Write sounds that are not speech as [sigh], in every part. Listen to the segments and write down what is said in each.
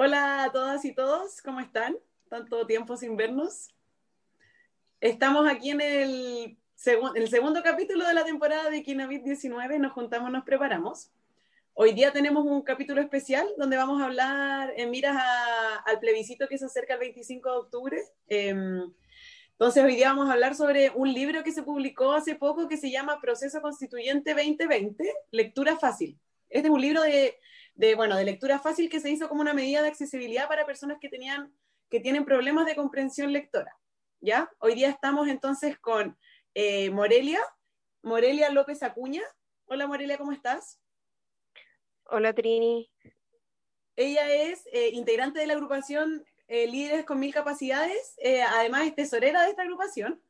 Hola a todas y todos, ¿cómo están? Tanto tiempo sin vernos. Estamos aquí en el, segundo capítulo de la temporada de Kinabit 19, nos juntamos, nos preparamos. Hoy día tenemos un capítulo especial donde vamos a hablar en miras al plebiscito que se acerca el 25 de octubre. Em, entonces, hoy día vamos a hablar sobre un libro que se publicó hace poco que se llama Proceso Constituyente 2020, Lectura Fácil. Este es un libro de, bueno, de lectura fácil que se hizo como una medida de accesibilidad para personas que, tenían, que tienen problemas de comprensión lectora. ¿ya? Hoy día estamos entonces con eh, Morelia, Morelia López Acuña. Hola Morelia, ¿cómo estás? Hola Trini. Ella es eh, integrante de la agrupación eh, líderes con mil capacidades, además es tesorera de esta agrupación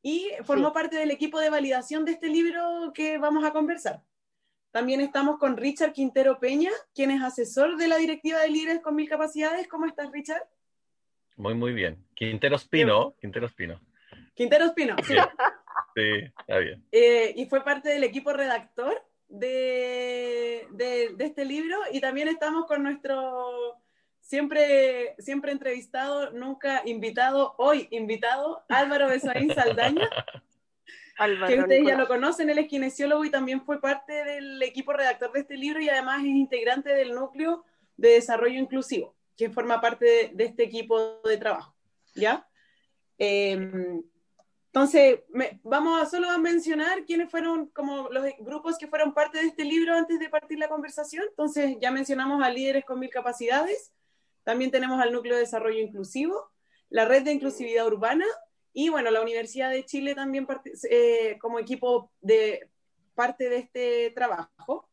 y formó parte del equipo de validación de este libro que vamos a conversar. También estamos con Richard Quintero Peña, quien es asesor de la directiva de líderes con mil capacidades. ¿Cómo estás, Richard? Muy, muy bien. Quintero Espino, Quintero Espino. Quintero Espino, sí. Sí, está bien. Eh, y fue parte del equipo redactor de, de, de, este libro y también estamos con nuestro siempre, siempre entrevistado, nunca invitado, hoy invitado, Álvaro Besaín Saldaña. [laughs] que ustedes ya lo conocen, él es kinesiólogo y también fue parte del equipo redactor de este libro y además es integrante del núcleo de desarrollo inclusivo, que forma parte de, este equipo de trabajo. ¿Ya? Em, entonces, vamos a solo a mencionar quiénes fueron como los grupos que fueron parte de este libro antes de partir la conversación. Entonces, ya mencionamos a líderes con mil capacidades, también tenemos al Núcleo de Desarrollo Inclusivo, la Red de Inclusividad Urbana y, bueno, la Universidad de Chile también eh, como equipo de parte de este trabajo.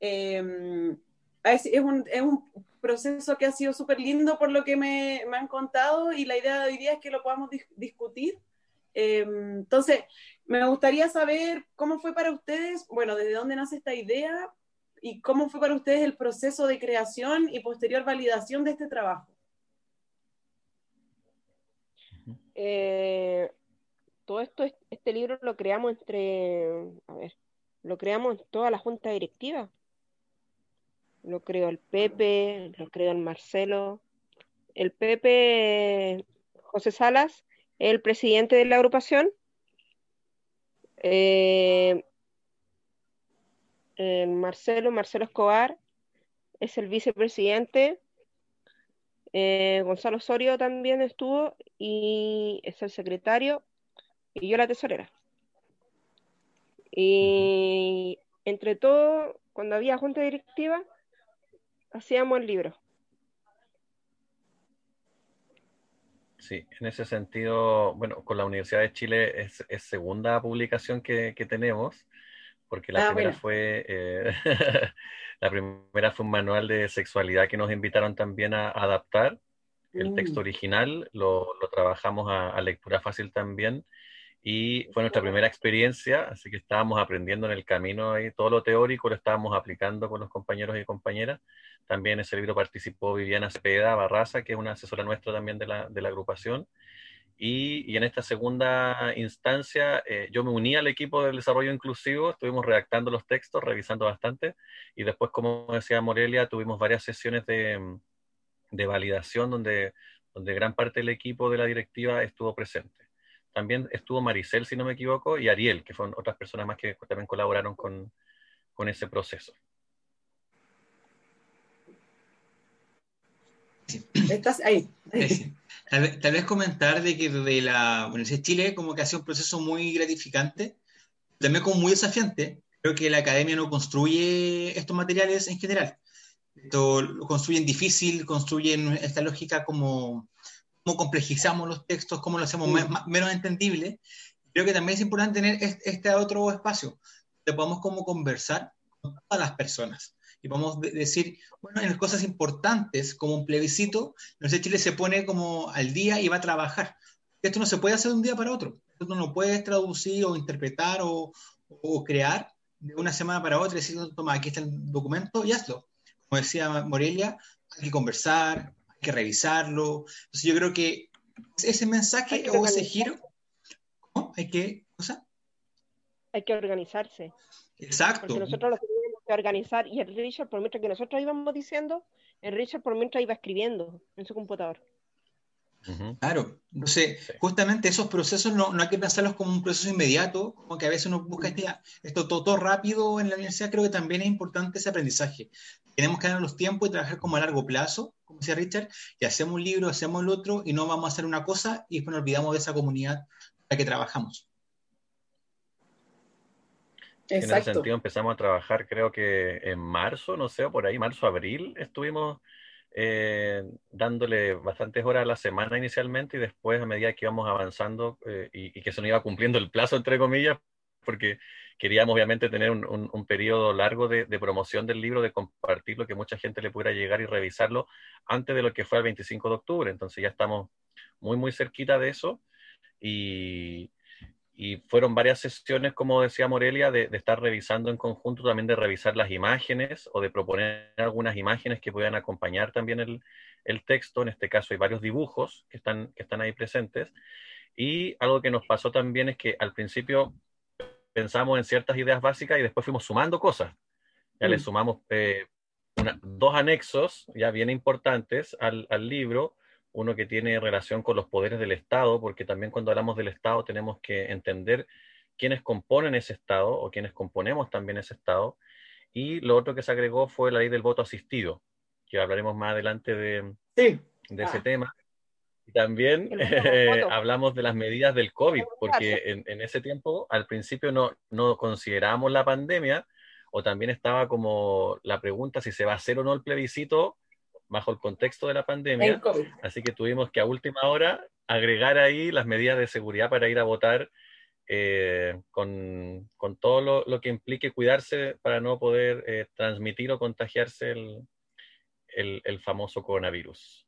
Em, es, un, es, un, proceso que ha sido súper lindo por lo que me, me, han contado y la idea de hoy día es que lo podamos discutir. Em, entonces, me gustaría saber cómo fue para ustedes, bueno, desde dónde nace esta idea, ¿Y cómo fue para ustedes el proceso de creación y posterior validación de este trabajo? Eh, todo esto, este libro lo creamos entre, a ver, lo creamos en toda la junta directiva. Lo creó el Pepe, lo creó el Marcelo. El Pepe, José Salas, el presidente de la agrupación. Eh, Marcelo, Marcelo Escobar es el vicepresidente. Eh, Gonzalo Osorio también estuvo y es el secretario y yo la tesorera. Y entre todo, cuando había junta directiva, hacíamos el libro. Sí, en ese sentido, bueno, con la Universidad de Chile es, segunda publicación que, que tenemos porque la ah, primera fue eh, [laughs] la primera fue un manual de sexualidad que nos invitaron también a adaptar. El texto mm. original lo, lo trabajamos a, lectura fácil también y fue nuestra primera experiencia, así que estábamos aprendiendo en el camino ahí, todo lo teórico lo estábamos aplicando con los compañeros y compañeras. También en ese libro participó Viviana Cepeda Barraza, que es una asesora nuestra también de la, de la agrupación, y, en esta segunda instancia, eh, yo me uní al equipo del desarrollo inclusivo, estuvimos redactando los textos, revisando bastante, y después, como decía Morelia, tuvimos varias sesiones de, de validación donde, donde gran parte del equipo de la directiva estuvo presente. También estuvo Maricel, si no me equivoco, y Ariel, que fueron otras personas más que también colaboraron con, con ese proceso. Estás ahí. Tal vez, comentar de que desde la Universidad de Chile como que ha sido un proceso muy gratificante, también como muy desafiante. Creo que la academia no construye estos materiales en general. Esto lo construyen difícil, construyen esta lógica como cómo complejizamos los textos, cómo lo hacemos menos entendible. Creo que también es importante tener este, otro espacio, donde podamos como conversar con todas las personas y podemos decir, bueno, en las cosas importantes, como un plebiscito, no sé, Chile se pone como al día y va a trabajar. Esto no se puede hacer de un día para otro. Esto no lo puedes traducir o interpretar o, o crear de una semana para otra y decir, toma, aquí está el documento y hazlo. Como decía Morelia, hay que conversar, hay que revisarlo. Entonces yo creo que ese mensaje o ese giro, ¿cómo? Hay que, Hay que organizarse. Exacto. Porque nosotros lo a organizar y el Richard, por mientras que nosotros íbamos diciendo, el Richard por mientras iba escribiendo en su computador. Claro, entonces justamente esos procesos no, hay que pensarlos como un proceso inmediato, como que a veces uno busca este, esto todo, rápido en la universidad, creo que también es importante ese aprendizaje. Tenemos que dar los tiempos y trabajar como a largo plazo, como decía Richard, y hacemos un libro, hacemos el otro, y no vamos a hacer una cosa y después nos olvidamos de esa comunidad en la que trabajamos. En ese sentido empezamos a trabajar creo que en marzo, no sé, por ahí, marzo, abril, estuvimos eh, dándole bastantes horas a la semana inicialmente y después a medida que íbamos avanzando eh, y, que se nos iba cumpliendo el plazo, entre comillas, porque queríamos obviamente tener un, un, periodo largo de, promoción del libro, de compartirlo, que mucha gente le pudiera llegar y revisarlo antes de lo que fue el 25 de octubre. Entonces ya estamos muy, muy cerquita de eso y, y fueron varias sesiones, como decía Morelia, de, estar revisando en conjunto, también de revisar las imágenes o de proponer algunas imágenes que puedan acompañar también el, el, texto. En este caso hay varios dibujos que están, que están ahí presentes. Y algo que nos pasó también es que al principio pensamos en ciertas ideas básicas y después fuimos sumando cosas. Ya le mm. sumamos eh, dos anexos ya bien importantes al, al libro uno que tiene relación con los poderes del Estado, porque también cuando hablamos del Estado tenemos que entender quiénes componen ese Estado o quiénes componemos también ese Estado. Y lo otro que se agregó fue la ley del voto asistido, que hablaremos más adelante de, de ese ah. tema. Y también eh, [laughs] hablamos de las medidas del COVID, porque en, en ese tiempo, al principio no, no considerábamos la pandemia, o también estaba como la pregunta si se va a hacer o no el plebiscito bajo el contexto de la pandemia. Así que tuvimos que a última hora agregar ahí las medidas de seguridad para ir a votar eh, con, todo lo, que implique cuidarse para no poder eh, transmitir o contagiarse el, famoso coronavirus.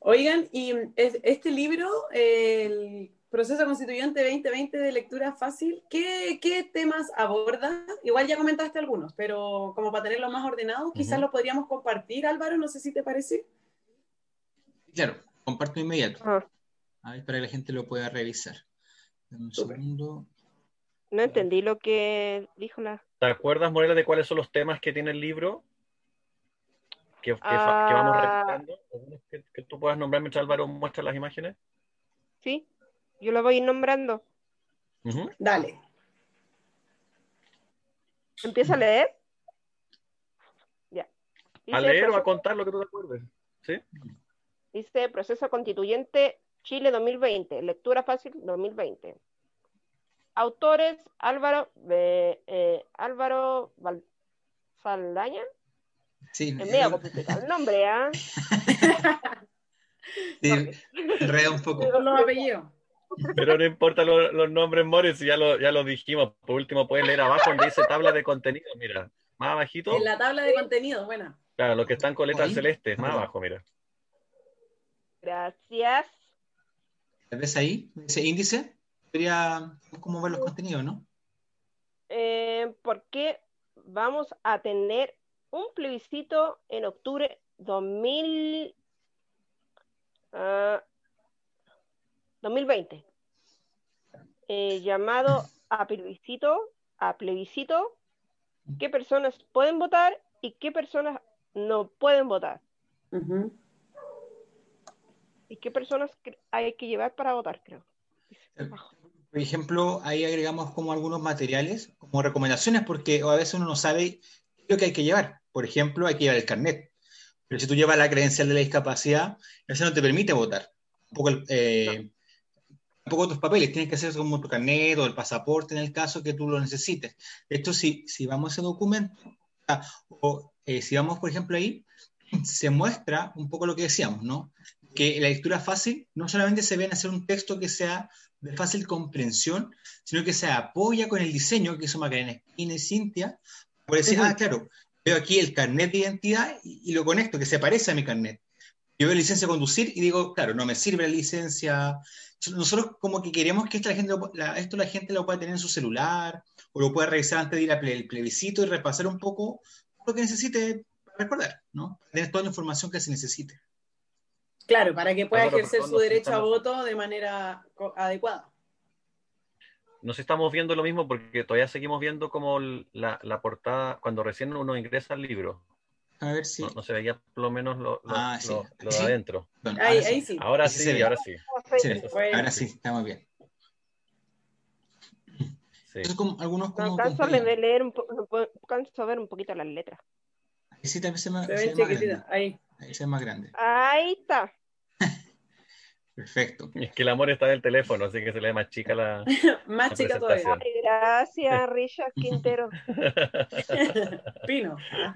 Oigan, y este libro, el Proceso Constituyente 2020 de lectura fácil, ¿qué, temas aborda? Igual ya comentaste algunos, pero como para tenerlo más ordenado, quizás lo podríamos compartir, Álvaro, no sé si te parece. Claro, comparto inmediato. Ah. A ver, para que la gente lo pueda revisar. un segundo. No entendí lo que dijo la... ¿Te acuerdas, Morela, de cuáles son los temas que tiene el libro? Que, vamos ah. revisando. Que, que, tú puedas nombrar mientras Álvaro muestra las imágenes. Sí. Yo lo voy nombrando. Dale. ¿Empieza a leer? Ya. a leer o a contar lo que tú te acuerdes. ¿Sí? Dice Proceso Constituyente Chile 2020. Lectura fácil 2020. Autores Álvaro eh, Álvaro Saldaña. Sí, es medio complicado el nombre, ¿ah? [laughs] Sí, [laughs] enreda un poco. Los apellidos. Pero no importa los nombres, Morris, ya lo, ya lo dijimos. Por último, pueden leer abajo donde dice tabla de contenido, mira. Más abajito. En la tabla de contenido, buena. Claro, los que están con letras celestes, más abajo, mira. Gracias. ¿Ves ahí? Ese índice. Podría cómo ver los contenidos, ¿no? Eh, porque vamos a tener un plebiscito en octubre 2000. 2020, eh, llamado a plebiscito, a plebiscito, qué personas pueden votar y qué personas no pueden votar. ¿Y qué personas hay que llevar para votar, creo? Eh, por ejemplo, ahí agregamos como algunos materiales, como recomendaciones, porque a veces uno no sabe lo que hay que llevar. Por ejemplo, hay que llevar el carnet. Pero si tú llevas la credencial de la discapacidad, eso no te permite votar. Un poco el, eh, poco tus papeles, tienes que hacer como tu carnet o el pasaporte en el caso que tú lo necesites. Esto si, si vamos a ese documento, o eh, si vamos, por ejemplo, ahí, se muestra un poco lo que decíamos, ¿no? Que la lectura fácil no solamente se ve en hacer un texto que sea de fácil comprensión, sino que se apoya con el diseño que hizo Macarena y Cintia, por decir, ah, claro, veo aquí el carnet de identidad y, y, lo conecto, que se parece a mi carnet. Yo veo licencia de conducir y digo, claro, no me sirve la licencia, nosotros como que queremos que esto la, gente, esto la gente lo pueda tener en su celular o lo pueda revisar antes de ir al plebiscito y repasar un poco lo que necesite para recordar, ¿no? Tener toda la información que se necesite. Claro, para que pueda ejercer su derecho a voto de manera adecuada. no sé si estamos viendo lo mismo porque todavía seguimos viendo como la, la portada cuando recién uno ingresa al libro. A ver si. No, se veía por lo menos lo, lo, Ah, sí. lo- lo de ¿Sí? adentro. Bueno, Ahí, ahora ahí sí. Ahora sí, ahora sí. Ahora sí, estamos bien. sí. Entonces, como, algunos No como. alcanzo a compañeros. leer un po- no alcanzo a ver un poquito las letras. Ahí sí, también se me, Se más grande. Ahí. Ahí se ve más grande. Ahí está. [laughs] Perfecto. Es que el amor está en el teléfono, así que se le ve más chica la. [laughs] Más La chica todavía. Ay, gracias, [laughs] Richard Quintero. Pino. Ajá.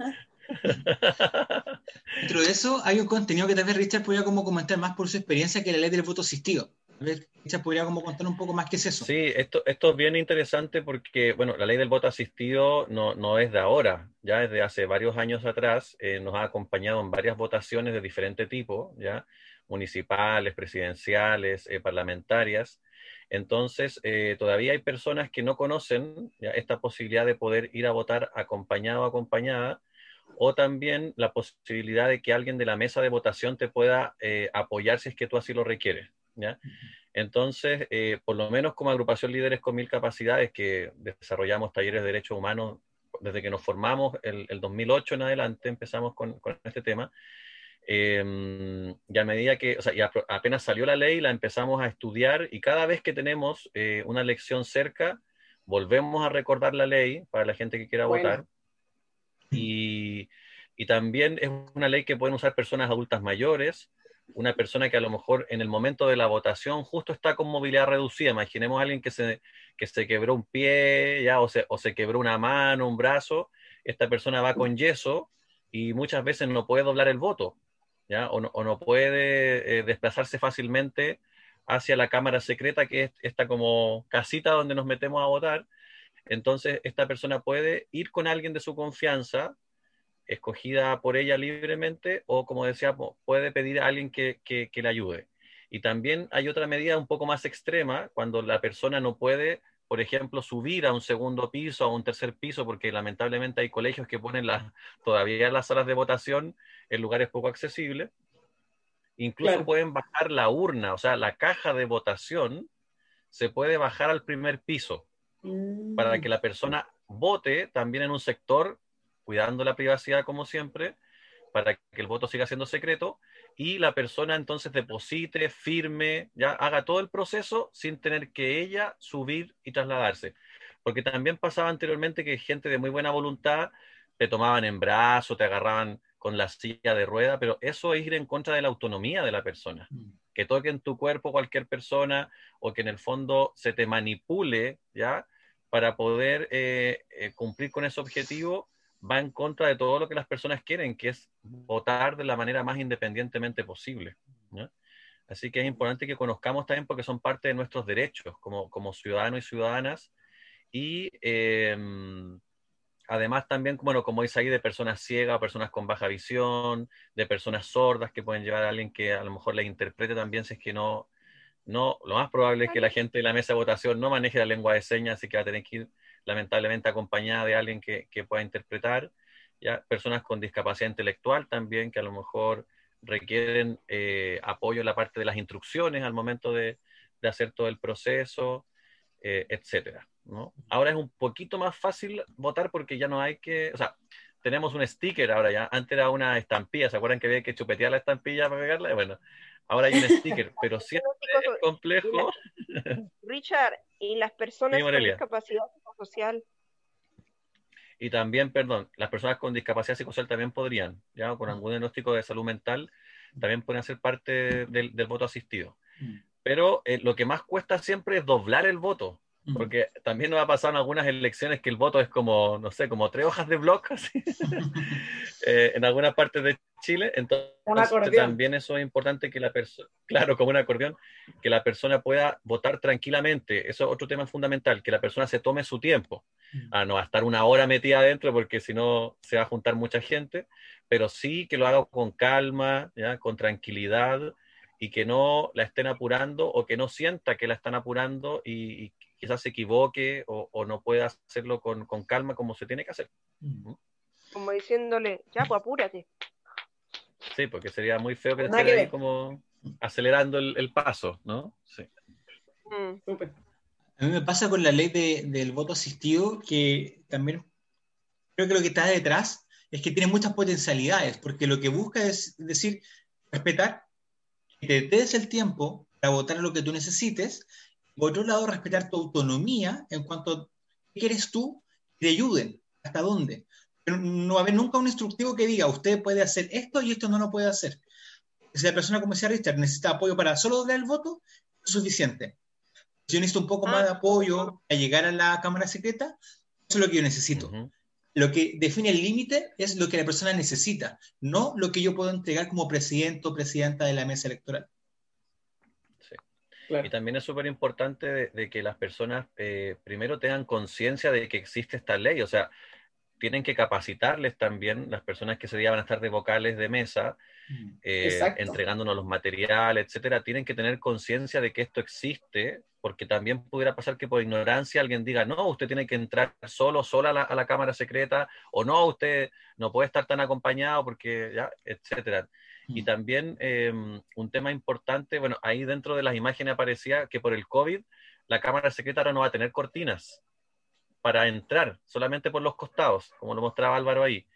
[laughs] Dentro de eso hay un contenido que tal vez Richard podría como comentar más por su experiencia que la ley del voto asistido. Tal vez Richard podría como contar un poco más qué es eso. Sí, esto, esto es bien interesante porque, bueno, la ley del voto asistido no, no es de ahora, ya desde hace varios años atrás eh, nos ha acompañado en varias votaciones de diferente tipo, ya municipales, presidenciales, eh, parlamentarias. Entonces, eh, todavía hay personas que no conocen ya, esta posibilidad de poder ir a votar acompañado o acompañada, o también la posibilidad de que alguien de la mesa de votación te pueda eh, apoyar si es que tú así lo requieres. ¿ya? Entonces, eh, por lo menos como agrupación Líderes con Mil Capacidades, que desarrollamos talleres de derechos humanos desde que nos formamos el, el 2008 en adelante, empezamos con, con este tema. Eh, y a medida que, o sea, ya apenas salió la ley, la empezamos a estudiar y cada vez que tenemos eh, una elección cerca, volvemos a recordar la ley para la gente que quiera Bueno. votar. Y, también es una ley que pueden usar personas adultas mayores, una persona que a lo mejor en el momento de la votación justo está con movilidad reducida. Imaginemos a alguien que se, que se quebró un pie ya, o, se, o se quebró una mano, un brazo. Esta persona va con yeso y muchas veces no puede doblar el voto, ¿ya? O, no, o no puede eh, desplazarse fácilmente hacia la cámara secreta, que es esta como casita donde nos metemos a votar. Entonces, esta persona puede ir con alguien de su confianza, escogida por ella libremente, o como decía, puede pedir a alguien que, que, que, le ayude. Y también hay otra medida un poco más extrema, cuando la persona no puede, por ejemplo, subir a un segundo piso, a un tercer piso, porque lamentablemente hay colegios que ponen la, todavía las salas de votación en lugares poco accesibles. Incluso claro. pueden bajar la urna, o sea, la caja de votación se puede bajar al primer piso mm. para que la persona vote también en un sector cuidando la privacidad como siempre, para que el voto siga siendo secreto, y la persona entonces deposite, firme, ya haga todo el proceso sin tener que ella subir y trasladarse. Porque también pasaba anteriormente que gente de muy buena voluntad te tomaban en brazo, te agarraban con la silla de rueda, pero eso es ir en contra de la autonomía de la persona. Que toque en tu cuerpo cualquier persona o que en el fondo se te manipule, ¿ya? Para poder eh, eh, cumplir con ese objetivo, va en contra de todo lo que las personas quieren, que es votar de la manera más independientemente posible. Así que es importante que conozcamos también porque son parte de nuestros derechos como, como ciudadanos y ciudadanas. Y eh, además también, bueno, como dice ahí, de personas ciegas, personas con baja visión, de personas sordas que pueden llevar a alguien que a lo mejor les interprete también si es que no, no, lo más probable es que la gente de la mesa de votación no maneje la lengua de señas, así que va a tener que ir lamentablemente acompañada de alguien que, que, pueda interpretar, ya personas con discapacidad intelectual también que a lo mejor requieren eh, apoyo en la parte de las instrucciones al momento de, de hacer todo el proceso, eh, etcétera. ¿No? Ahora es un poquito más fácil votar porque ya no hay que, o sea, tenemos un sticker ahora ya, antes era una estampilla, ¿se acuerdan que había que chupetear la estampilla para pegarla? Bueno, ahora hay un sticker, [laughs] pero siempre es complejo. Richard, y las personas sí, con discapacidad psicosocial. Y también, perdón, las personas con discapacidad psicosocial también podrían, ya con algún diagnóstico de salud mental, también pueden ser parte del, del voto asistido. Pero eh, lo que más cuesta siempre es doblar el voto, porque también nos ha pasado en algunas elecciones que el voto es como, no sé, como tres hojas de bloc, [laughs] así, [laughs] eh, en algunas partes de Chile. Entonces, también eso es importante que la persona, claro, como un acordeón, que la persona pueda votar tranquilamente. Eso es otro tema fundamental, que la persona se tome su tiempo. Ah, no a estar una hora metida adentro porque si no se va a juntar mucha gente, pero sí que lo haga con calma, ¿ya? con tranquilidad y que no la estén apurando o que no sienta que la están apurando y, y quizás se equivoque o, o no pueda hacerlo con, con, calma como se tiene que hacer. Como diciéndole, ya, pues apúrate. Sí, porque sería muy feo que esté ahí como acelerando el, el, paso, ¿no? Sí. Mm. A mí me pasa con la ley del voto asistido que también creo que lo que está detrás es que tiene muchas potencialidades, porque lo que busca es decir, respetar, que te des el tiempo para votar lo que tú necesites, por otro lado, respetar tu autonomía en cuanto a qué quieres tú, y te ayuden, hasta dónde. Pero no va a haber nunca un instructivo que diga, usted puede hacer esto y esto no lo puede hacer. Si la persona, como decía Richard, necesita apoyo para solo doblar el voto, es suficiente si yo necesito un poco más de ah. apoyo a llegar a la Cámara Secreta, eso es lo que yo necesito. Lo que define el límite es lo que la persona necesita, no lo que yo puedo entregar como presidente o presidenta de la mesa electoral. Y también es súper importante de, que las personas eh, primero tengan conciencia de que existe esta ley, o sea, tienen que capacitarles también las personas que se día van a estar de vocales de mesa, mm. eh, entregándonos los materiales, etcétera, tienen que tener conciencia de que esto existe, porque también pudiera pasar que por ignorancia alguien diga, no, usted tiene que entrar solo, sola a la, cámara secreta, o no, usted no puede estar tan acompañado porque ya, etcétera. Y mm. también em, un tema importante, bueno, ahí dentro de las imágenes aparecía que por el COVID la cámara secreta ahora no va a tener cortinas para entrar, solamente por los costados, como lo mostraba Álvaro ahí,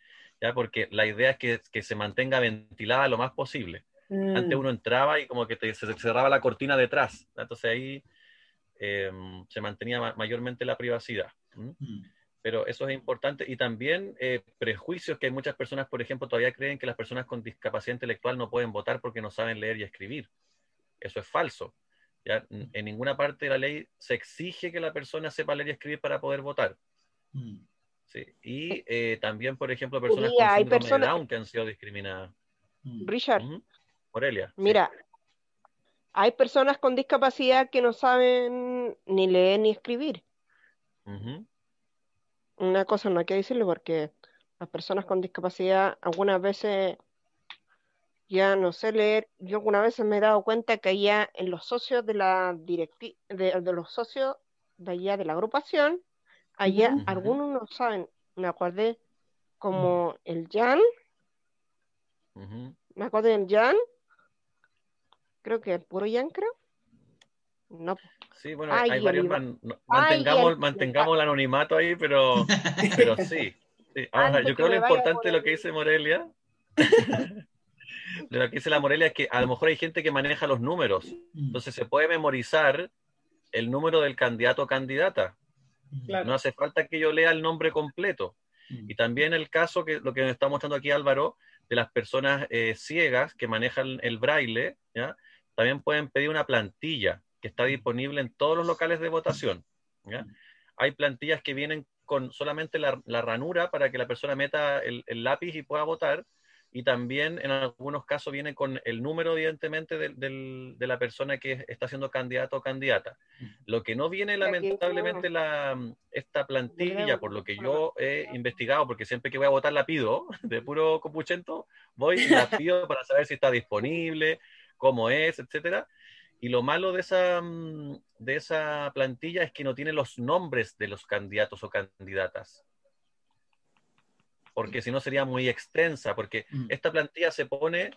¿ya? porque la idea es que, que se mantenga ventilada lo más posible. Antes mm. uno entraba y como que se cerraba la cortina detrás, entonces ahí em, se mantenía mayormente la privacidad. Mm. Pero eso es importante. Y también eh, prejuicios que hay muchas personas, por ejemplo, todavía creen que las personas con discapacidad intelectual no pueden votar porque no saben leer y escribir. Eso es falso. ¿ya? En ninguna parte de la ley se exige que la persona sepa leer y escribir para poder votar. Mm. Sí. Y eh, también, por ejemplo, personas con síndrome de Down que han sido discriminadas. Mm. Richard. Morelia. Mira, hay personas con discapacidad que no saben ni leer ni escribir. Una cosa no hay que decirlo porque las personas con discapacidad algunas veces ya no sé leer. Yo alguna vez me he dado cuenta que allá en los socios de la directi de, los socios de allá de la agrupación, allá algunos no saben, me acordé como el Jan, me acordé del Jan, creo que el puro Jan creo. No. Sí, bueno, hay varios mantengamos, mantengamos el anonimato ahí, pero, [laughs] pero sí. yo creo lo importante de lo que dice Morelia [laughs] de lo que dice la Morelia es que a lo mejor hay gente que maneja los números. Mm. Entonces se puede memorizar el número del candidato o candidata. No hace falta que yo lea el nombre completo. Mm. Y también el caso que lo que nos está mostrando aquí Álvaro, de las personas eh, ciegas que manejan el braille, ¿ya? también pueden pedir una plantilla que está disponible en todos los locales de votación. ¿ya? Mm. Hay plantillas que vienen con solamente la, ranura para que la persona meta el lápiz y pueda votar, y también en algunos casos viene con el número, evidentemente, de, la persona que está siendo candidato o candidata. Lo que no viene, lamentablemente, la, esta plantilla, por lo que yo he investigado, porque siempre que voy a votar la pido, [laughs] de puro copuchento, voy y la pido para saber si está disponible, cómo es, etcétera. Y lo malo de esa, de esa plantilla es que no tiene los nombres de los candidatos o candidatas porque si no sería muy extensa, porque mm. esta plantilla se pone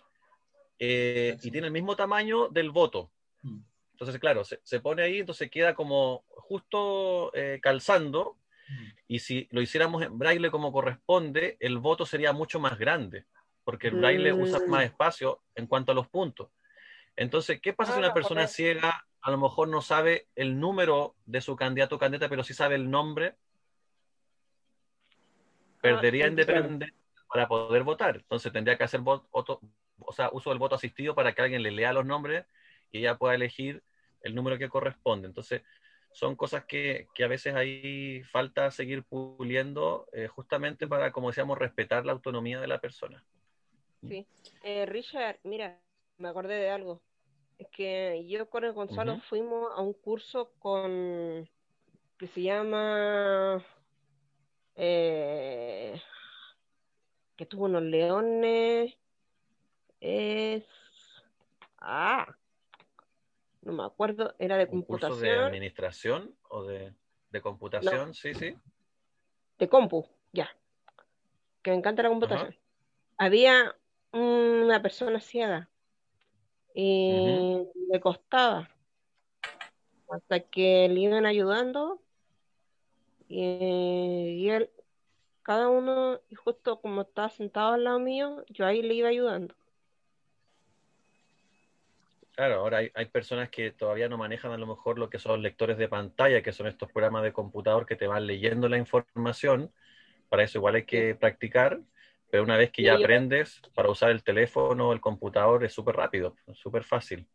eh, y tiene el mismo tamaño del voto. Mm. Entonces, claro, se, pone ahí, entonces queda como justo eh, calzando, mm. y si lo hiciéramos en braille como corresponde, el voto sería mucho más grande, porque el braille usa más espacio en cuanto a los puntos. Entonces, ¿qué pasa si una persona ciega a lo mejor no sabe el número de su candidato o candidata, pero sí sabe el nombre? perdería independencia para poder votar. Entonces tendría que hacer voto, o sea, uso del voto asistido para que alguien le lea los nombres y ella pueda elegir el número que corresponde. Entonces, son cosas que, a veces ahí falta seguir puliendo eh, justamente para, como decíamos, respetar la autonomía de la persona. Sí. Eh, Richard, mira, me acordé de algo. Es que yo con el Gonzalo fuimos a un curso con que se llama eh, que tuvo unos leones. Es. Ah, no me acuerdo, era de computación. de administración o de, computación? Sí, sí. De compu, ya. Que me encanta la computación. Había una persona ciega y le costaba. hasta que le iban ayudando y, y él, cada uno, justo como estaba sentado al lado mío, yo ahí le iba ayudando. Claro, ahora hay, hay, personas que todavía no manejan a lo mejor lo que son lectores de pantalla, que son estos programas de computador que te van leyendo la información. Para eso igual hay que practicar, pero una vez que ya aprendes para usar el teléfono o el computador es súper rápido, súper fácil.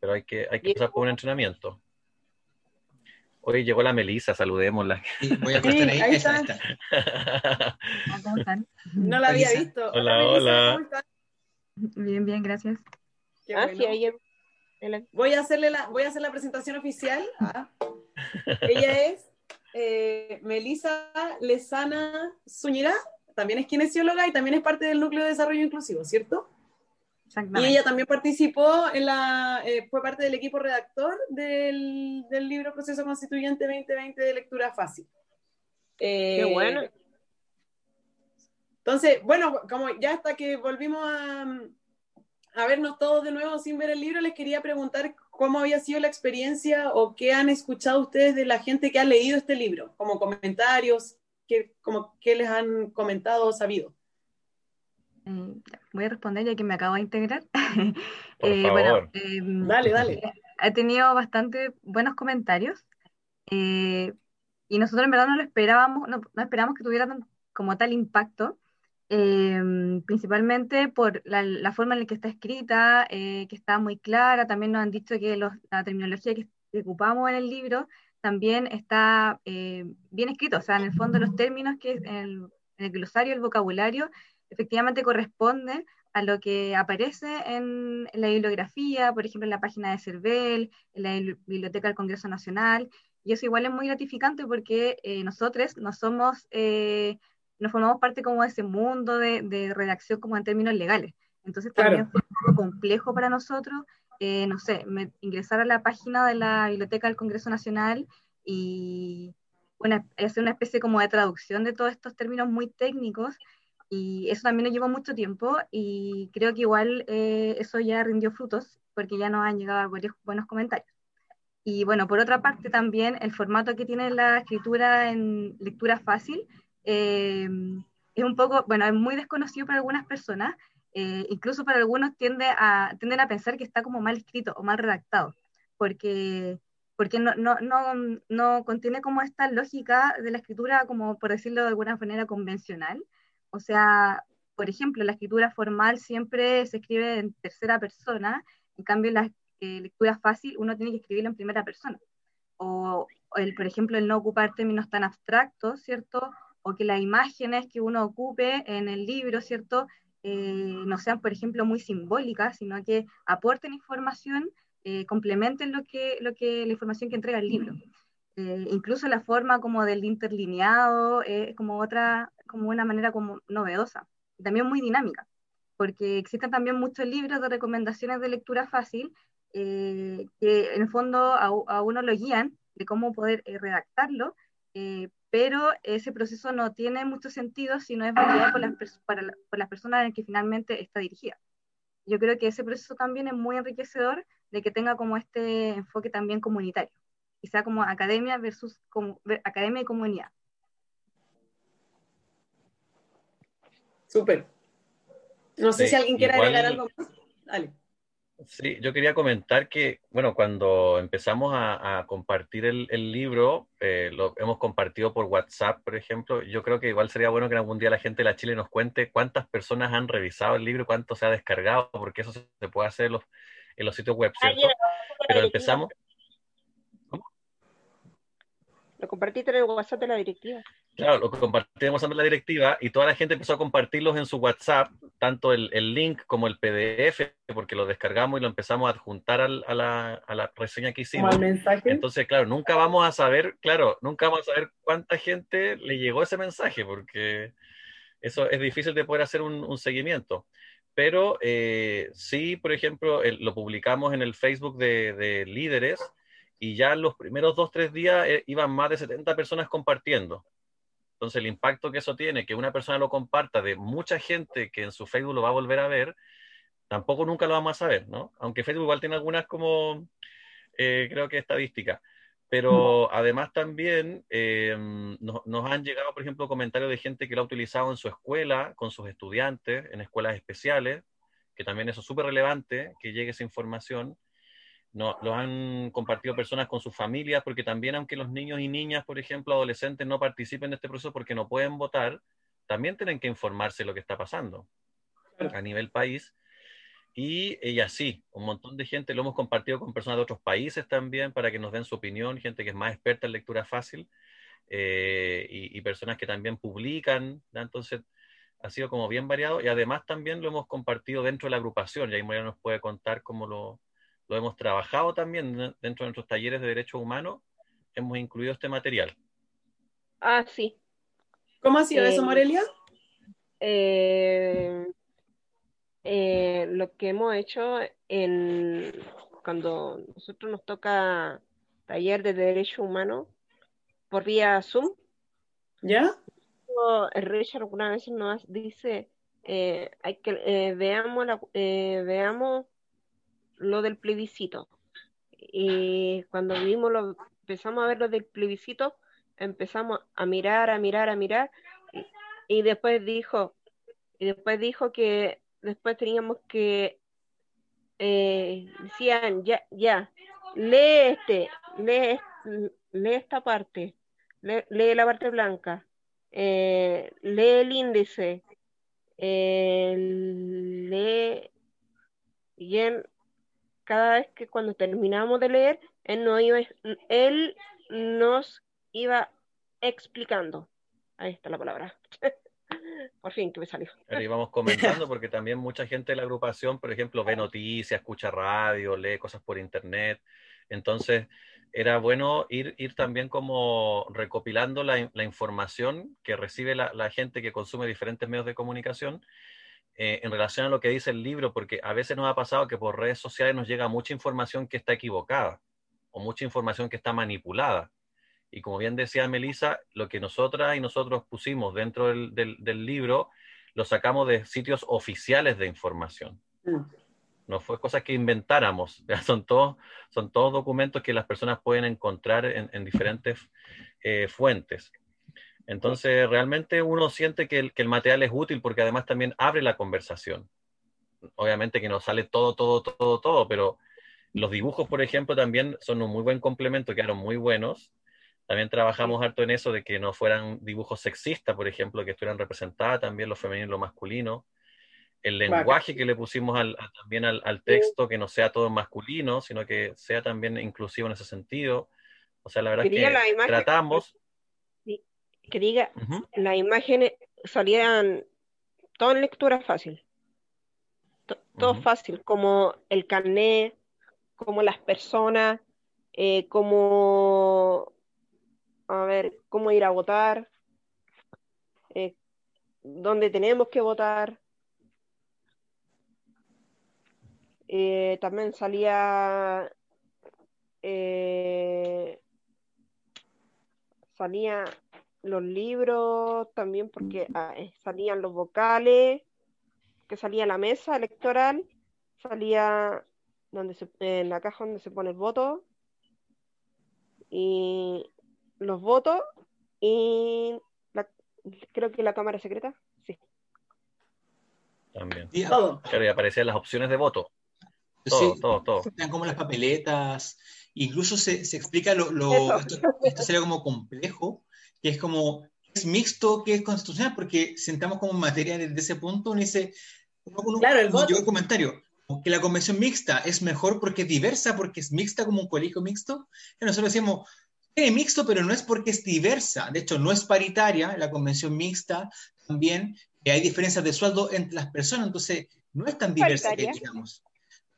Pero hay que, hay que pasar por un entrenamiento. Hoy llegó la Melisa, saludémosla. Sí, voy a sí, ahí. ahí está. ¿Cómo están? No la había visto. Hola, hola. hola. Bien, bien, gracias. Qué ah, bueno. sí, ahí Voy a hacerle la, voy a hacer la presentación oficial. Ah. Ella es eh, Melisa Lezana Zúñiga, también es kinesióloga y también es parte del núcleo de desarrollo inclusivo, ¿cierto? Y ella también participó en la, eh, fue parte del equipo redactor del, del, libro Proceso Constituyente 2020 de lectura fácil. Eh, Qué bueno. Entonces, bueno, como ya hasta que volvimos a, a vernos todos de nuevo sin ver el libro, les quería preguntar cómo había sido la experiencia o qué han escuchado ustedes de la gente que ha leído este libro, como comentarios, qué, como, qué les han comentado o sabido. Eh, voy a responder ya que me acabo de integrar. [laughs] eh, bueno, eh, dale, dale. Ha tenido bastante buenos comentarios eh, y nosotros en verdad no lo esperábamos, no, no esperábamos que tuviera como tal impacto. Em, principalmente por la, forma en la que está escrita, eh, que está muy clara. También nos han dicho que la terminología que, ocupamos en el libro también está eh, bien escrito. O sea, en el fondo los términos que en el, en el glosario, el vocabulario, efectivamente corresponden a lo que aparece en, la bibliografía, por ejemplo, en la página de CERVEL, en la Biblioteca del Congreso Nacional. Y eso igual es muy gratificante porque eh, nosotros no somos nos formamos parte como de ese mundo de, de redacción como en términos legales. Entonces también fue un poco complejo para nosotros, eh, no sé, ingresar a la página de la Biblioteca del Congreso Nacional y bueno, hacer una especie como de traducción de todos estos términos muy técnicos y eso también nos llevó mucho tiempo y creo que igual eh, eso ya rindió frutos porque ya nos han llegado varios buenos comentarios. Y bueno, por otra parte también el formato que tiene la escritura en lectura fácil eh, es un poco, bueno, es muy desconocido para algunas personas, eh, incluso para algunos tiende a, tienden a pensar que está como mal escrito o mal redactado, porque, porque no, no, no, no contiene como esta lógica de la escritura, como por decirlo de alguna manera convencional. O sea, por ejemplo, la escritura formal siempre se escribe en tercera persona, en cambio la eh, lectura fácil uno tiene que escribirlo en primera persona. O, el, por ejemplo, el no ocupar términos tan abstractos, ¿cierto? o que las imágenes que uno ocupe en el libro, ¿cierto? Eh, no sean, por ejemplo, muy simbólicas, sino que aporten información, eh, complementen lo que, lo que, la información que entrega el libro. Eh, incluso la forma como del interlineado es como otra, como una manera como novedosa, también muy dinámica, porque existen también muchos libros de recomendaciones de lectura fácil que en el fondo a, a, uno lo guían de cómo poder redactarlo, pero ese proceso no tiene mucho sentido si no es validado por las, para por las personas en que finalmente está dirigida. Yo creo que ese proceso también es muy enriquecedor de que tenga como este enfoque también comunitario, quizá como academia versus como, academia y comunidad. Súper. No sé si alguien quiere agregar algo más. Dale. Sí, yo quería comentar que, bueno, cuando empezamos a, compartir el, libro, eh, lo hemos compartido por WhatsApp, por ejemplo. Yo creo que igual sería bueno que algún día la gente de la Chile nos cuente cuántas personas han revisado el libro, cuánto se ha descargado, porque eso se puede hacer en los, en los sitios web, ¿cierto? Pero empezamos. Lo compartiste en el WhatsApp de la directiva. Claro, lo compartimos en la directiva y toda la gente empezó a compartirlos en su WhatsApp, tanto el, el link como el PDF, porque lo descargamos y lo empezamos a adjuntar al, a, la, a, la, reseña que hicimos. Entonces, claro, nunca vamos a saber, claro, nunca vamos a saber cuánta gente le llegó ese mensaje, porque eso es difícil de poder hacer un, un seguimiento. Pero eh, sí, por ejemplo, lo publicamos en el Facebook de, de líderes y ya los primeros dos, tres días eh, iban más de 70 personas compartiendo. Entonces el impacto que eso tiene, que una persona lo comparta de mucha gente que en su Facebook lo va a volver a ver, tampoco nunca lo vamos a saber, ¿no? Aunque Facebook igual tiene algunas como, eh, creo que estadísticas. Pero además también eh, nos, han llegado, por ejemplo, comentarios de gente que lo ha utilizado en su escuela, con sus estudiantes, en escuelas especiales, que también eso es súper relevante, que llegue esa información. No, lo han compartido personas con sus familias, porque también aunque los niños y niñas, por ejemplo, adolescentes, no participen en este proceso porque no pueden votar, también tienen que informarse de lo que está pasando a nivel país. Y, ella así, un montón de gente, lo hemos compartido con personas de otros países también para que nos den su opinión, gente que es más experta en lectura fácil eh, y, personas que también publican. Entonces, ha sido como bien variado. Y además también lo hemos compartido dentro de la agrupación y ahí María nos puede contar cómo lo, lo hemos trabajado también dentro de nuestros talleres de derechos humanos. Hemos incluido este material. Ah, sí. ¿Cómo ha sido eso, eh, Morelia? Eh, eh, lo que hemos hecho en cuando nosotros nos toca taller de derecho humano por vía Zoom. ¿Ya? El Richard alguna vez nos dice, eh, hay que eh, veamos la, veamos lo del plebiscito. Y cuando vimos lo, empezamos a ver lo del plebiscito, empezamos a mirar, a mirar, a mirar, y después dijo, y después dijo que después teníamos que, eh, decían, ya, ya, lee este, lee, lee esta parte, lee, la parte blanca, eh, lee el índice, eh, lee, y cada vez que cuando terminamos de leer, él, no iba, él nos iba explicando. Ahí está la palabra. [laughs] Por fin que me salió. Pero íbamos comentando porque también mucha gente de la agrupación, por ejemplo, ve noticias, escucha radio, lee cosas por internet. Entonces, era bueno ir, ir también como recopilando la, información que recibe la, gente que consume diferentes medios de comunicación eh, en relación a lo que dice el libro, porque a veces nos ha pasado que por redes sociales nos llega mucha información que está equivocada o mucha información que está manipulada. Y como bien decía Melissa, lo que nosotras y nosotros pusimos dentro del, libro lo sacamos de sitios oficiales de información. Mm. No fue cosas que inventáramos, [laughs] son todos, son todos documentos que las personas pueden encontrar en, diferentes eh, fuentes. Entonces, realmente uno siente que el, que el material es útil porque además también abre la conversación. Obviamente que no sale todo, todo, todo, todo, pero los dibujos, por ejemplo, también son un muy buen complemento, quedaron muy buenos también trabajamos harto en eso de que no fueran dibujos sexistas, por ejemplo, que estuvieran representadas también lo femenino y lo masculino. El lenguaje que le pusimos también al, texto, que no sea todo masculino, sino que sea también inclusivo en ese sentido. O sea, la verdad es que tratamos. Que diga, las imágenes salían todo en lectura fácil. Todo fácil, como el carnet, como las personas, eh, como a ver cómo ir a votar, eh, dónde tenemos que votar. Eh, también salía eh, salía los libros también porque ah, salían los vocales que salía la mesa electoral salía donde en la caja donde se pone el voto y los votos y creo que la Cámara Secreta, sí. También. Claro, y aparecían las opciones de voto. Todo, todo, todo. como las papeletas, incluso se, se explica lo, lo esto, sería como complejo, que es como, es mixto, que es constitucional, porque sentamos como materia desde ese punto, uno dice, claro, el voto. Yo comentario, que la convención mixta es mejor porque es diversa, porque es mixta como un colegio mixto, que nosotros decimos, es mixto, pero no es porque es diversa. De hecho, no es paritaria la convención mixta. También hay diferencias de sueldo entre las personas, entonces no es tan diversa que digamos.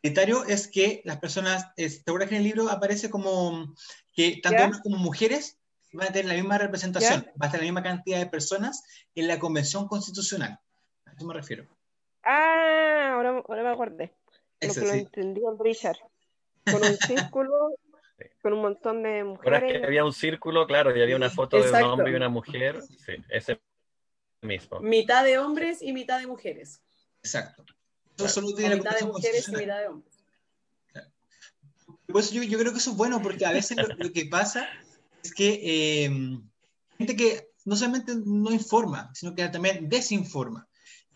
Paritario es que las personas, ¿te acuerdas que en el libro aparece como que tanto hombres como mujeres van a tener la misma representación, va a estar la misma cantidad de personas en la convención constitucional? A eso me refiero. Ah, ahora, ahora me acordé. Lo que lo entendió Richard. Con un [laughs] círculo con un montón de mujeres. que había un círculo, claro, y había una foto de un hombre y una mujer. Sí, ese mismo. Mitad de hombres y mitad de mujeres. Exacto. mitad de mujeres y mitad de hombres. Pues yo, yo, creo que eso es bueno porque a veces lo, que pasa es que eh, gente que no solamente no informa, sino que también desinforma.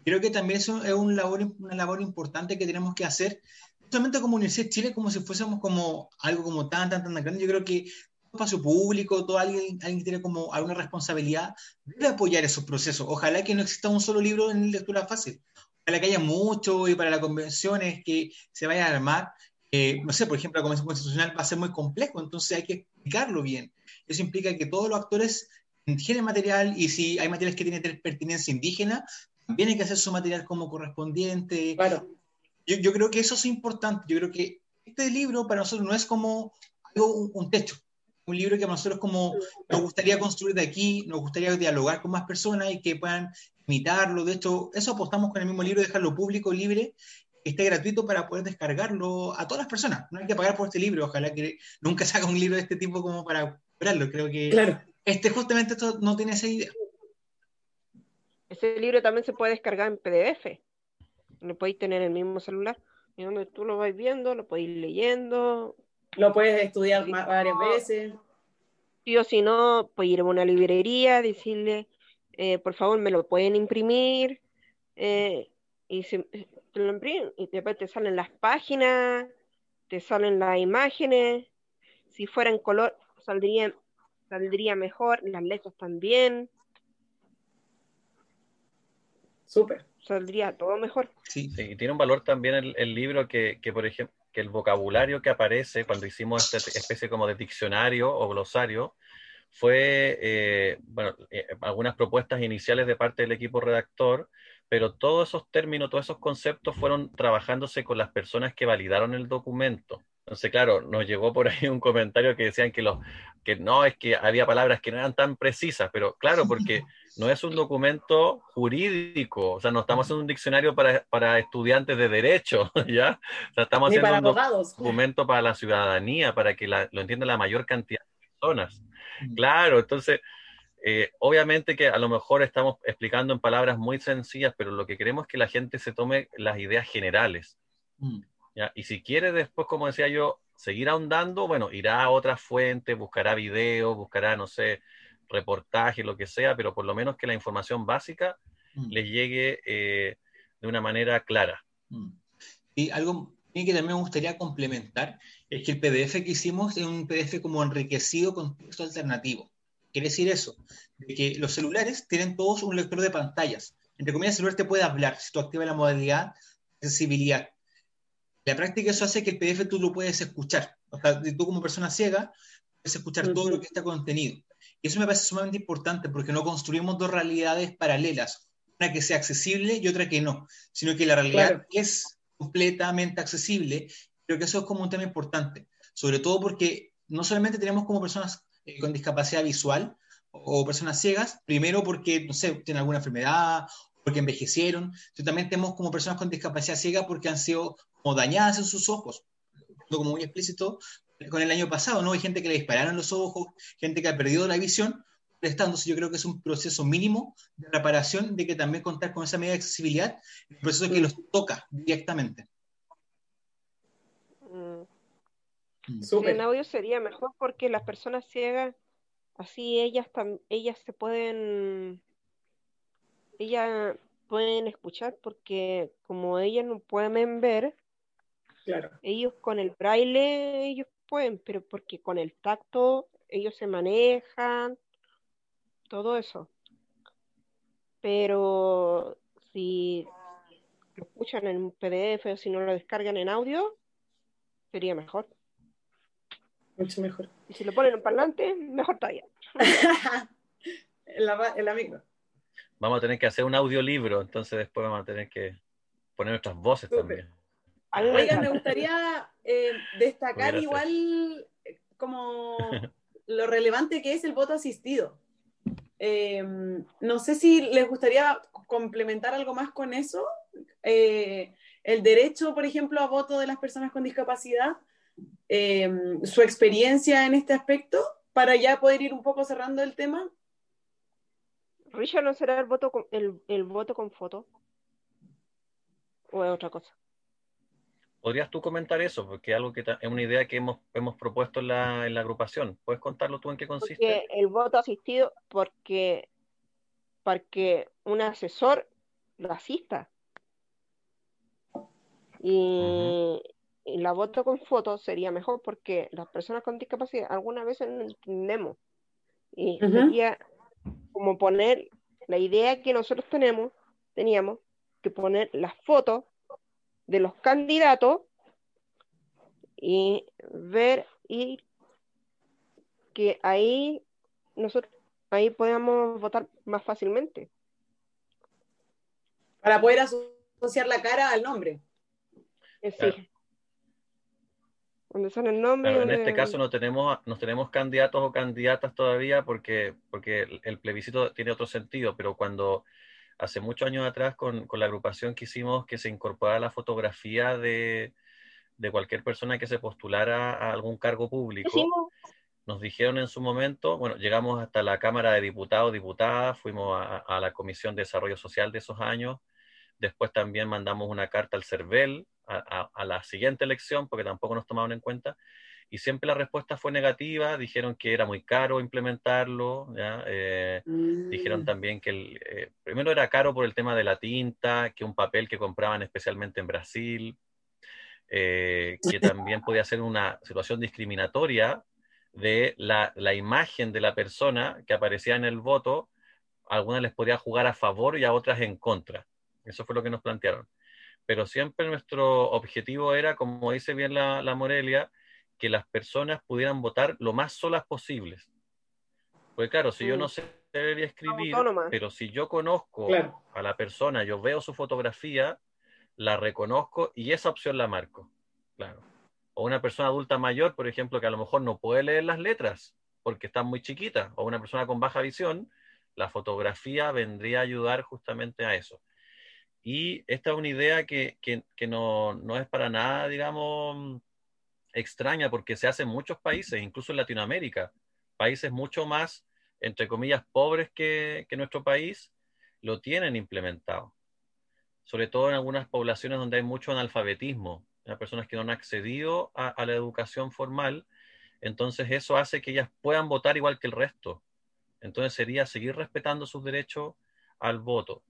Creo que también eso es un labor, una labor importante que tenemos que hacer, no solamente como Universidad de Chile, como si fuésemos como algo como tan, tan, tan grande. Yo creo que todo espacio público, todo alguien, alguien que tiene como alguna responsabilidad, debe apoyar esos procesos. Ojalá que no exista un solo libro en lectura fácil. Ojalá que haya mucho y para las convenciones que se vayan a armar. Eh, no sé, por ejemplo, la convención constitucional va a ser muy complejo, entonces hay que explicarlo bien. Eso implica que todos los actores tienen material y si hay materiales que tienen pertinencia indígena, también hay que hacer su material como correspondiente. Claro. Yo, yo, creo que eso es importante. Yo creo que este libro para nosotros no es como algo, un, techo. Un libro que a nosotros como nos gustaría construir de aquí, nos gustaría dialogar con más personas y que puedan imitarlo. De hecho, eso apostamos con el mismo libro, dejarlo público, libre, que esté gratuito para poder descargarlo a todas las personas. No hay que pagar por este libro. Ojalá que nunca salga un libro de este tipo como para comprarlo. Creo que claro. este justamente esto no tiene esa idea. Ese libro también se puede descargar en PDF. Lo podéis tener en el mismo celular. Y donde tú lo vais viendo, lo podéis leyendo. Lo puedes estudiar sí, varias veces. Sí o si no, puedes ir a una librería, decirle, eh, por favor, me lo pueden imprimir. Eh, y se, te lo imprimen. Y después te salen las páginas, te salen las imágenes. Si fuera en color, saldría, saldría mejor. Las letras también. Súper. Saldría todo mejor. Sí. sí. y tiene un valor también el, el libro que, que, por ejemplo, que el vocabulario que aparece cuando hicimos esta especie como de diccionario o glosario fue, eh, bueno, eh, algunas propuestas iniciales de parte del equipo redactor, pero todos esos términos, todos esos conceptos fueron trabajándose con las personas que validaron el documento. Entonces, claro, nos llegó por ahí un comentario que decían que, los, que no, es que había palabras que no eran tan precisas, pero claro, porque [laughs] no es un documento jurídico, o sea, no estamos haciendo un diccionario para, para estudiantes de derecho, [laughs] ¿ya? O sea, estamos Ni haciendo un abogados. documento para la ciudadanía, para que la, lo entienda la mayor cantidad de personas. Claro, entonces, eh, obviamente que a lo mejor estamos explicando en palabras muy sencillas, pero lo que queremos es que la gente se tome las ideas generales. ¿Ya? Y si quiere después, como decía yo, seguir ahondando, bueno, irá a otras fuentes, buscará videos, buscará, no sé, reportajes, lo que sea, pero por lo menos que la información básica Mm. les llegue eh, de una manera clara. Mm. Y algo que también me gustaría complementar es que el PDF que hicimos es un PDF como enriquecido con texto alternativo. Quiere decir eso, de que los celulares tienen todos un lector de pantallas. Entre comillas, el celular te puede hablar si tú activas la modalidad de accesibilidad. La práctica eso hace que el PDF tú lo puedes escuchar. O sea, tú como persona ciega puedes escuchar todo lo que está contenido. Y eso me parece sumamente importante porque no construimos dos realidades paralelas, una que sea accesible y otra que no, sino que la realidad claro. es completamente accesible. Creo que eso es como un tema importante, sobre todo porque no solamente tenemos como personas eh, con discapacidad visual o, o personas ciegas, primero porque, no sé, tienen alguna enfermedad, porque envejecieron, sino también tenemos como personas con discapacidad ciega porque han sido como dañadas en sus ojos, como muy explícito con el año pasado, ¿no? Hay gente que le dispararon los ojos, gente que ha perdido la visión, prestándose, yo creo que es un proceso mínimo de reparación, de que también contar con esa medida de accesibilidad, un proceso que los toca directamente. Mm. Sí, en audio sería mejor porque las personas ciegas, así ellas, ellas se pueden, ellas pueden escuchar porque como ellas no pueden ver, claro. ellos con el braille, ellos pueden, pero porque con el tacto ellos se manejan, todo eso. Pero si lo escuchan en PDF o si no lo descargan en audio, sería mejor. Mucho mejor. Y si lo ponen en parlante, mejor todavía. en, la, en la micro. Vamos a tener que hacer un audiolibro, entonces después vamos a tener que poner nuestras voces Super. también. Oigan, me gustaría eh, destacar igual como [laughs] lo relevante que es el voto asistido. Eh, no sé si les gustaría complementar algo más con eso. Eh, el derecho, por ejemplo, a voto de las personas con discapacidad, eh, su experiencia en este aspecto, para ya poder ir un poco cerrando el tema. Richard, ¿no será el voto con, el, el voto con foto? ¿O es otra cosa? ¿Podrías tú comentar eso? Porque es algo que es una idea que hemos, hemos propuesto en la, en la agrupación. ¿Puedes contarlo tú en qué consiste? Porque el voto asistido, porque, porque un asesor lo asista. Y, la voto con fotos sería mejor porque las personas con discapacidad algunas veces no entendemos. Y sería como poner la idea que nosotros tenemos, teníamos que poner las fotos de los candidatos y ver y que ahí nosotros ahí podamos votar más fácilmente. Para poder asociar la cara al nombre. Eh, sí. Donde son el nombre. en este caso no tenemos, no tenemos candidatos o candidatas todavía porque, porque el plebiscito tiene otro sentido, pero cuando hace muchos años atrás con, con la agrupación quisimos que se incorporara la fotografía de, de, cualquier persona que se postulara a algún cargo público. Nos dijeron en su momento, bueno, llegamos hasta la Cámara de Diputados, Diputadas, fuimos a, a la Comisión de Desarrollo Social de esos años, después también mandamos una carta al CERVEL a, a, la siguiente elección, porque tampoco nos tomaron en cuenta, y siempre la respuesta fue negativa, dijeron que era muy caro implementarlo, eh, dijeron mm. también que el, eh, primero era caro por el tema de la tinta, que un papel que compraban especialmente en Brasil, eh, que [laughs] también podía ser una situación discriminatoria de la, la, imagen de la persona que aparecía en el voto, a algunas les podía jugar a favor y a otras en contra. Eso fue lo que nos plantearon. Pero siempre nuestro objetivo era, como dice bien la, la Morelia, que las personas pudieran votar lo más solas posibles. Porque claro, si yo no mm. sé leer y escribir, pero si yo conozco a la persona, yo veo su fotografía, la reconozco y esa opción la marco. Claro. O una persona adulta mayor, por ejemplo, que a lo mejor no puede leer las letras porque están muy chiquitas, o una persona con baja visión, la fotografía vendría a ayudar justamente a eso. Y esta es una idea que, que, que no, no, es para nada, digamos, extraña porque se hace en muchos países, incluso en Latinoamérica, países mucho más, entre comillas, pobres que, nuestro país, lo tienen implementado. Sobre todo en algunas poblaciones donde hay mucho analfabetismo, hay personas que no han accedido a, la educación formal, entonces eso hace que ellas puedan votar igual que el resto. Entonces sería seguir respetando sus derechos al voto.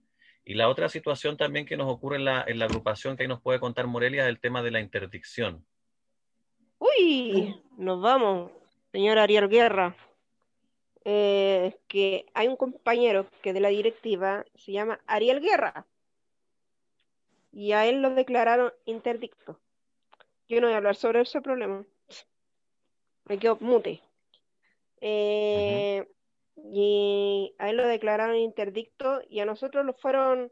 Y la otra situación también que nos ocurre en la, en la agrupación que ahí nos puede contar Morelia es el tema de la interdicción. Uy, nos vamos, señor Ariel Guerra. Eh, que hay un compañero que de la directiva se llama Ariel Guerra y a él lo declararon interdicto. Yo no voy a hablar sobre ese problema. Me quedo mute. Eh, y a él lo declararon interdicto y a nosotros lo fueron,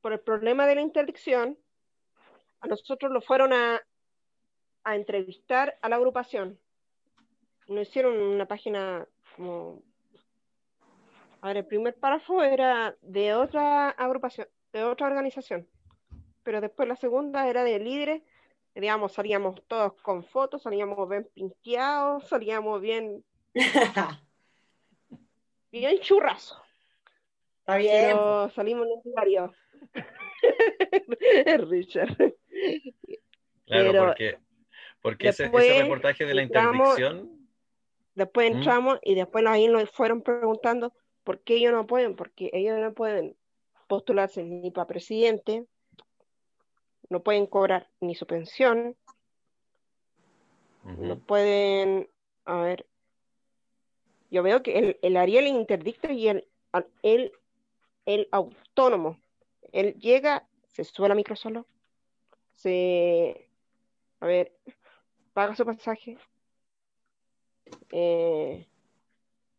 por el problema de la interdicción, a nosotros lo fueron a, a entrevistar a la agrupación. Nos hicieron una página como... A ver, el primer párrafo era de otra agrupación, de otra organización, pero después la segunda era de líderes, digamos, salíamos todos con fotos, salíamos bien pinteados, salíamos bien... [laughs] [laughs] bien churrazo. Está bien. Pero salimos en el diario. [laughs] Richard. Claro, porque porque ese, reportaje de la interdicción. Después ¿Mm? entramos y después ahí nos fueron preguntando por qué ellos no pueden, porque ellos no pueden postularse ni para presidente, no pueden cobrar ni su pensión, no pueden, a ver, yo veo que el, el Ariel interdicto y el, el, el autónomo, él llega, se sube a la micro solo, se, a ver, paga su pasaje, eh,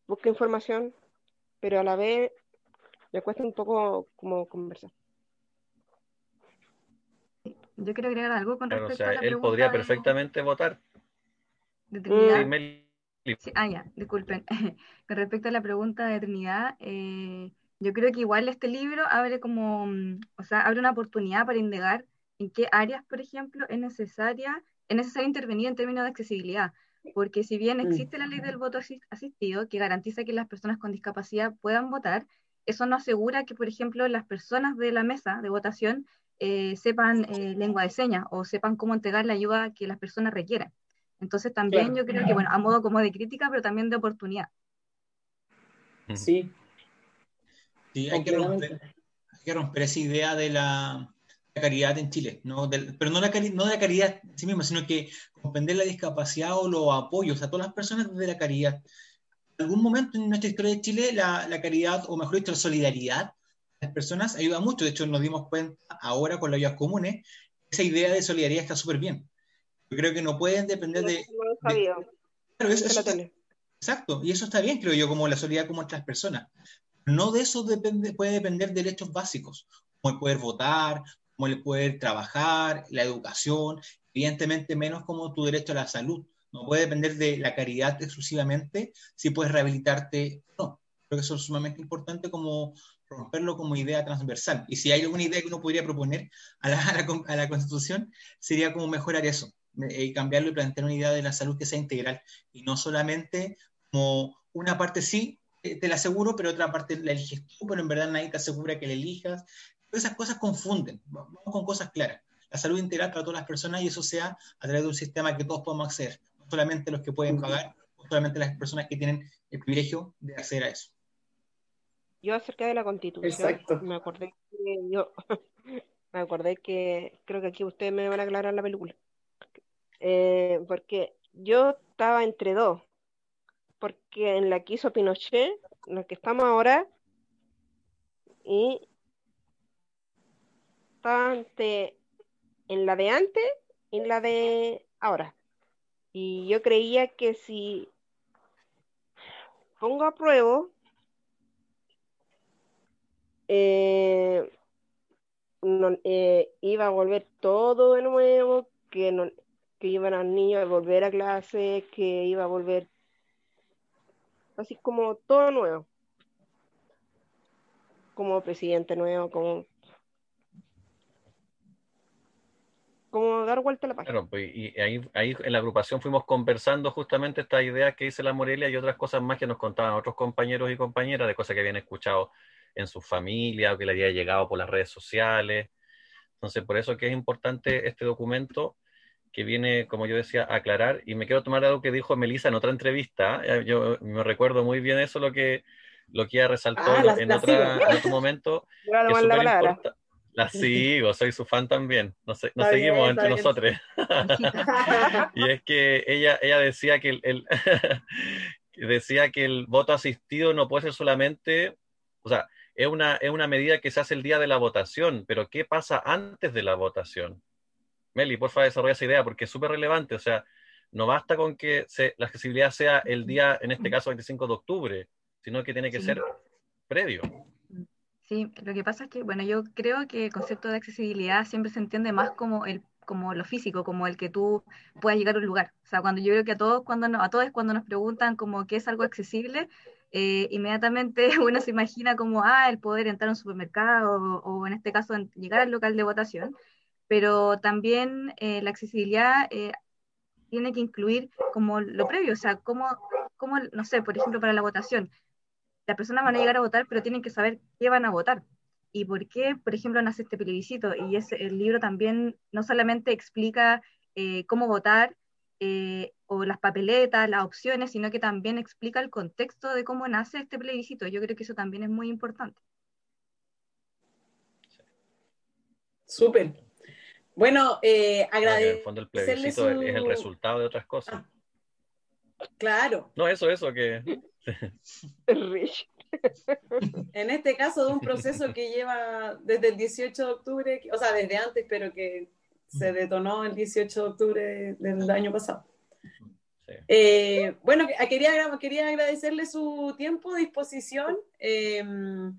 busca información, pero a la vez le cuesta un poco como conversar. Yo quiero agregar algo con respecto a la él podría perfectamente votar. De Trinidad. ah, ya, disculpen. [laughs] con respecto a la pregunta de Trinidad, eh, yo creo que igual este libro abre como, mm, o sea, abre una oportunidad para indagar en qué áreas, por ejemplo, es necesaria es necesario intervenir en términos de accesibilidad, porque si bien mm. existe la ley del voto asistido que garantiza que las personas con discapacidad puedan votar, eso no asegura que, por ejemplo, las personas de la mesa de votación eh, sepan eh, lengua de señas o sepan cómo entregar la ayuda que las personas requieren. Entonces también yo creo que, bueno, a modo como de crítica, pero también de oportunidad. Sí. Sí, hay que, romper, hay que romper esa idea de la, caridad en Chile, ¿no? pero no, la no de la caridad en sí misma, sino que comprender la discapacidad o los apoyos a todas las personas desde la caridad. En algún momento en nuestra historia de Chile, la, la caridad, o mejor dicho, la solidaridad las personas ayuda mucho. De hecho, nos dimos cuenta ahora con las ayudas comunes, esa idea de solidaridad está súper bien. Yo creo que no pueden depender de... exacto, y eso está bien, creo yo, como la solidaridad como otras personas. No de eso depende, puede depender derechos básicos, como el poder votar, como el poder trabajar, la educación, evidentemente menos como tu derecho a la salud. No puede depender de la caridad exclusivamente si puedes rehabilitarte o no. Creo que eso es sumamente importante como romperlo como idea transversal. Y si hay alguna idea que uno podría proponer a la, a la, Constitución, sería como mejorar eso, eh, y cambiarlo y plantear una idea de la salud que sea integral, y no solamente como una parte sí, eh, te la aseguro, pero otra parte la eliges tú, pero en verdad nadie te asegura que la elijas. Esas cosas confunden, vamos con cosas claras. La salud integral para todas las personas y eso sea a través de un sistema que todos podemos acceder, no solamente los que pueden pagar, no solamente las personas que tienen el privilegio de acceder a eso yo acerca de la constitución, me acordé que yo, [laughs] me acordé que creo que aquí ustedes me van a aclarar la película. Eh, porque yo estaba entre dos, porque en la que hizo Pinochet, en la que estamos ahora, y en la de antes y en la de ahora. Y yo creía que si pongo a prueba eh, eh, iba a volver todo de nuevo, que, no, que iban a niños a volver a clase, que iba a volver así como todo nuevo, como presidente nuevo, como dar vuelta a la página. pues, y ahí, en la agrupación fuimos conversando justamente esta idea que dice la Morelia y otras cosas más que nos contaban otros compañeros y compañeras de cosas que habían escuchado en su familia o que le había llegado por las redes sociales. Entonces, por eso que es importante este documento que viene, como yo decía, a aclarar. Y me quiero tomar algo que dijo Melissa en otra entrevista. Eh, yo me recuerdo muy bien eso, lo que, lo que ella resaltó ah, en, otro momento. [laughs] la, la sigo, soy su fan también. Nos, seguimos entre nosotros. [laughs] y es que ella, ella decía que el, [laughs] decía que el voto asistido no puede ser solamente, o sea, es una, es una medida que se hace el día de la votación, pero ¿qué pasa antes de la votación? Meli, por favor, desarrolla esa idea porque es súper relevante. O sea, no basta con que la accesibilidad sea el día, en este caso, 25 de octubre, sino que tiene que ser previo. Sí, lo que pasa es que, bueno, yo creo que el concepto de accesibilidad siempre se entiende más como el como lo físico, como el que tú puedas llegar a un lugar. O sea, cuando yo creo que a todos cuando a todos cuando nos preguntan como qué es algo accesible, eh, inmediatamente [laughs] uno se imagina como, ah, el poder entrar a un supermercado o, en este caso llegar al local de votación, pero también eh, la accesibilidad eh, tiene que incluir como lo previo, o sea, como, como, no sé, por ejemplo, para la votación, las personas van a llegar a votar, pero tienen que saber qué van a votar y por qué, por ejemplo, nace este plebiscito. Y ese, el libro también no solamente explica cómo votar, eh, o las papeletas, las opciones, sino que también explica el contexto de cómo nace este plebiscito. Yo creo que eso también es muy importante. Súper. Bueno, eh, agradecerle. En el fondo, el plebiscito es el resultado de otras cosas. Ah, claro. No, eso, eso, que. [laughs] [laughs] en este caso, de un proceso que lleva desde el 18 de octubre, o sea, desde antes, pero que se detonó el 18 de octubre del año pasado. Eh, bueno, quería, quería agradecerle su tiempo, disposición em, eh,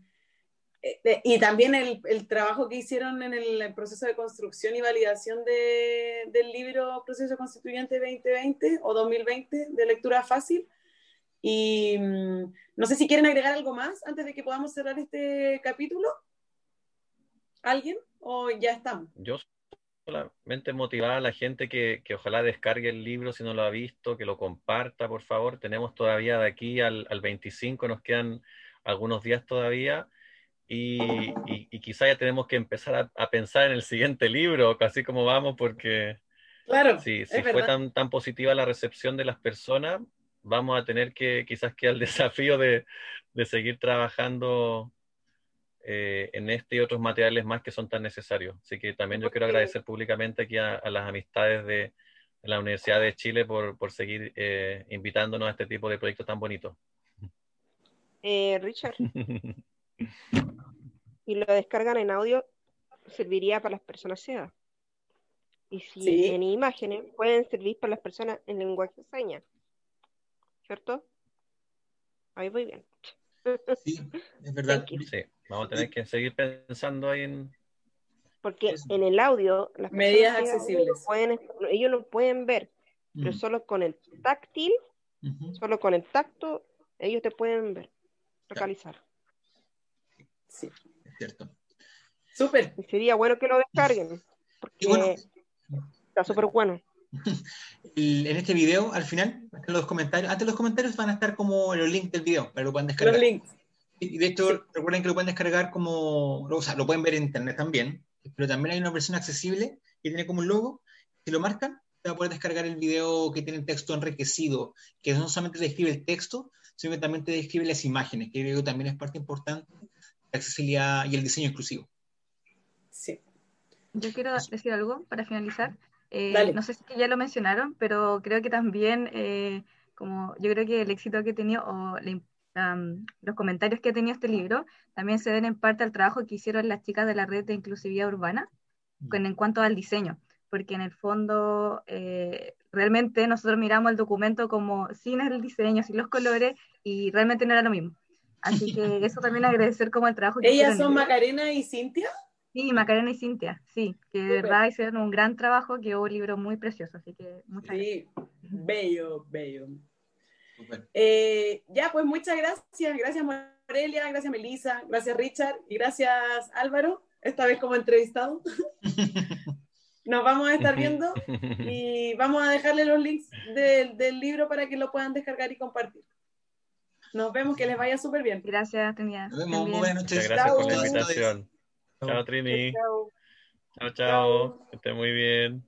y también el, el, trabajo que hicieron en el, proceso de construcción y validación de, del libro Proceso Constituyente 2020 o 2020 de lectura fácil. Y mm, no sé si quieren agregar algo más antes de que podamos cerrar este capítulo. ¿Alguien? ¿O ya estamos? Yo solamente motivar a la gente que, que, ojalá descargue el libro si no lo ha visto, que lo comparta, por favor. Tenemos todavía de aquí al, al 25, nos quedan algunos días todavía. Y, y, quizá ya tenemos que empezar a, pensar en el siguiente libro, así como vamos, porque claro, si, si fue tan, tan positiva la recepción de las personas, vamos a tener que quizás que el [laughs] desafío de, de seguir trabajando eh, en este y otros materiales más que son tan necesarios. Así que también yo quiero agradecer públicamente aquí a, las amistades de, la Universidad de Chile por, por seguir eh, invitándonos a este tipo de proyectos tan bonitos. Eh, Richard. [laughs] y lo descargan en audio, serviría para las personas ciegas. Y si en imágenes, pueden servir para las personas en lenguaje de señas. ¿Cierto? Ahí voy bien. Sí, es verdad. Sí, vamos a tener que seguir pensando ahí en. Porque en el audio, las medidas accesibles. Pueden, ellos lo pueden ver, pero mm. solo con el táctil, solo con el tacto, ellos te pueden ver, localizar. Sí. Es cierto. Súper. Sería bueno que lo descarguen, porque está súper bueno. [laughs] en este video, al final, los comentarios, antes los comentarios van a estar como los links del video, para que lo puedan descargar. Los links. Y de hecho, recuerden que lo pueden descargar como, o sea, lo pueden ver en internet también, pero también hay una versión accesible que tiene como un logo. Si lo marcan, se va a poder descargar el video que tiene texto enriquecido, que no solamente describe el texto, sino que también te describe las imágenes, que creo que también es parte importante la accesibilidad y el diseño exclusivo. Sí. Yo quiero decir algo para finalizar. Eh, no sé si ya lo mencionaron, pero creo que también, eh, como yo creo que el éxito que he tenido o los comentarios que ha tenido este libro también se deben en parte al trabajo que hicieron las chicas de la red de inclusividad urbana con, en cuanto al diseño, porque en el fondo eh, realmente nosotros miramos el documento como sin el diseño, sin los colores y realmente no era lo mismo. Así que [laughs] eso también agradecer como el trabajo que ¿Ellas son Macarena y Cintia? Sí, Macarena y Cintia, sí, que de verdad hicieron un gran trabajo, que hubo un libro muy precioso, así que muchas sí, bello, bello. Eh, ya, pues muchas gracias, gracias Morelia, gracias Melissa, gracias Richard y gracias Álvaro, esta vez como entrevistado. [laughs] Nos vamos a estar viendo [laughs] y vamos a dejarle los links del libro para que lo puedan descargar y compartir. Nos vemos, que les vaya súper bien. Gracias, Tenía. Nos vemos, buenas noches. Gracias por la invitación. Chao, Trini. Chao, chao. Que esté muy bien.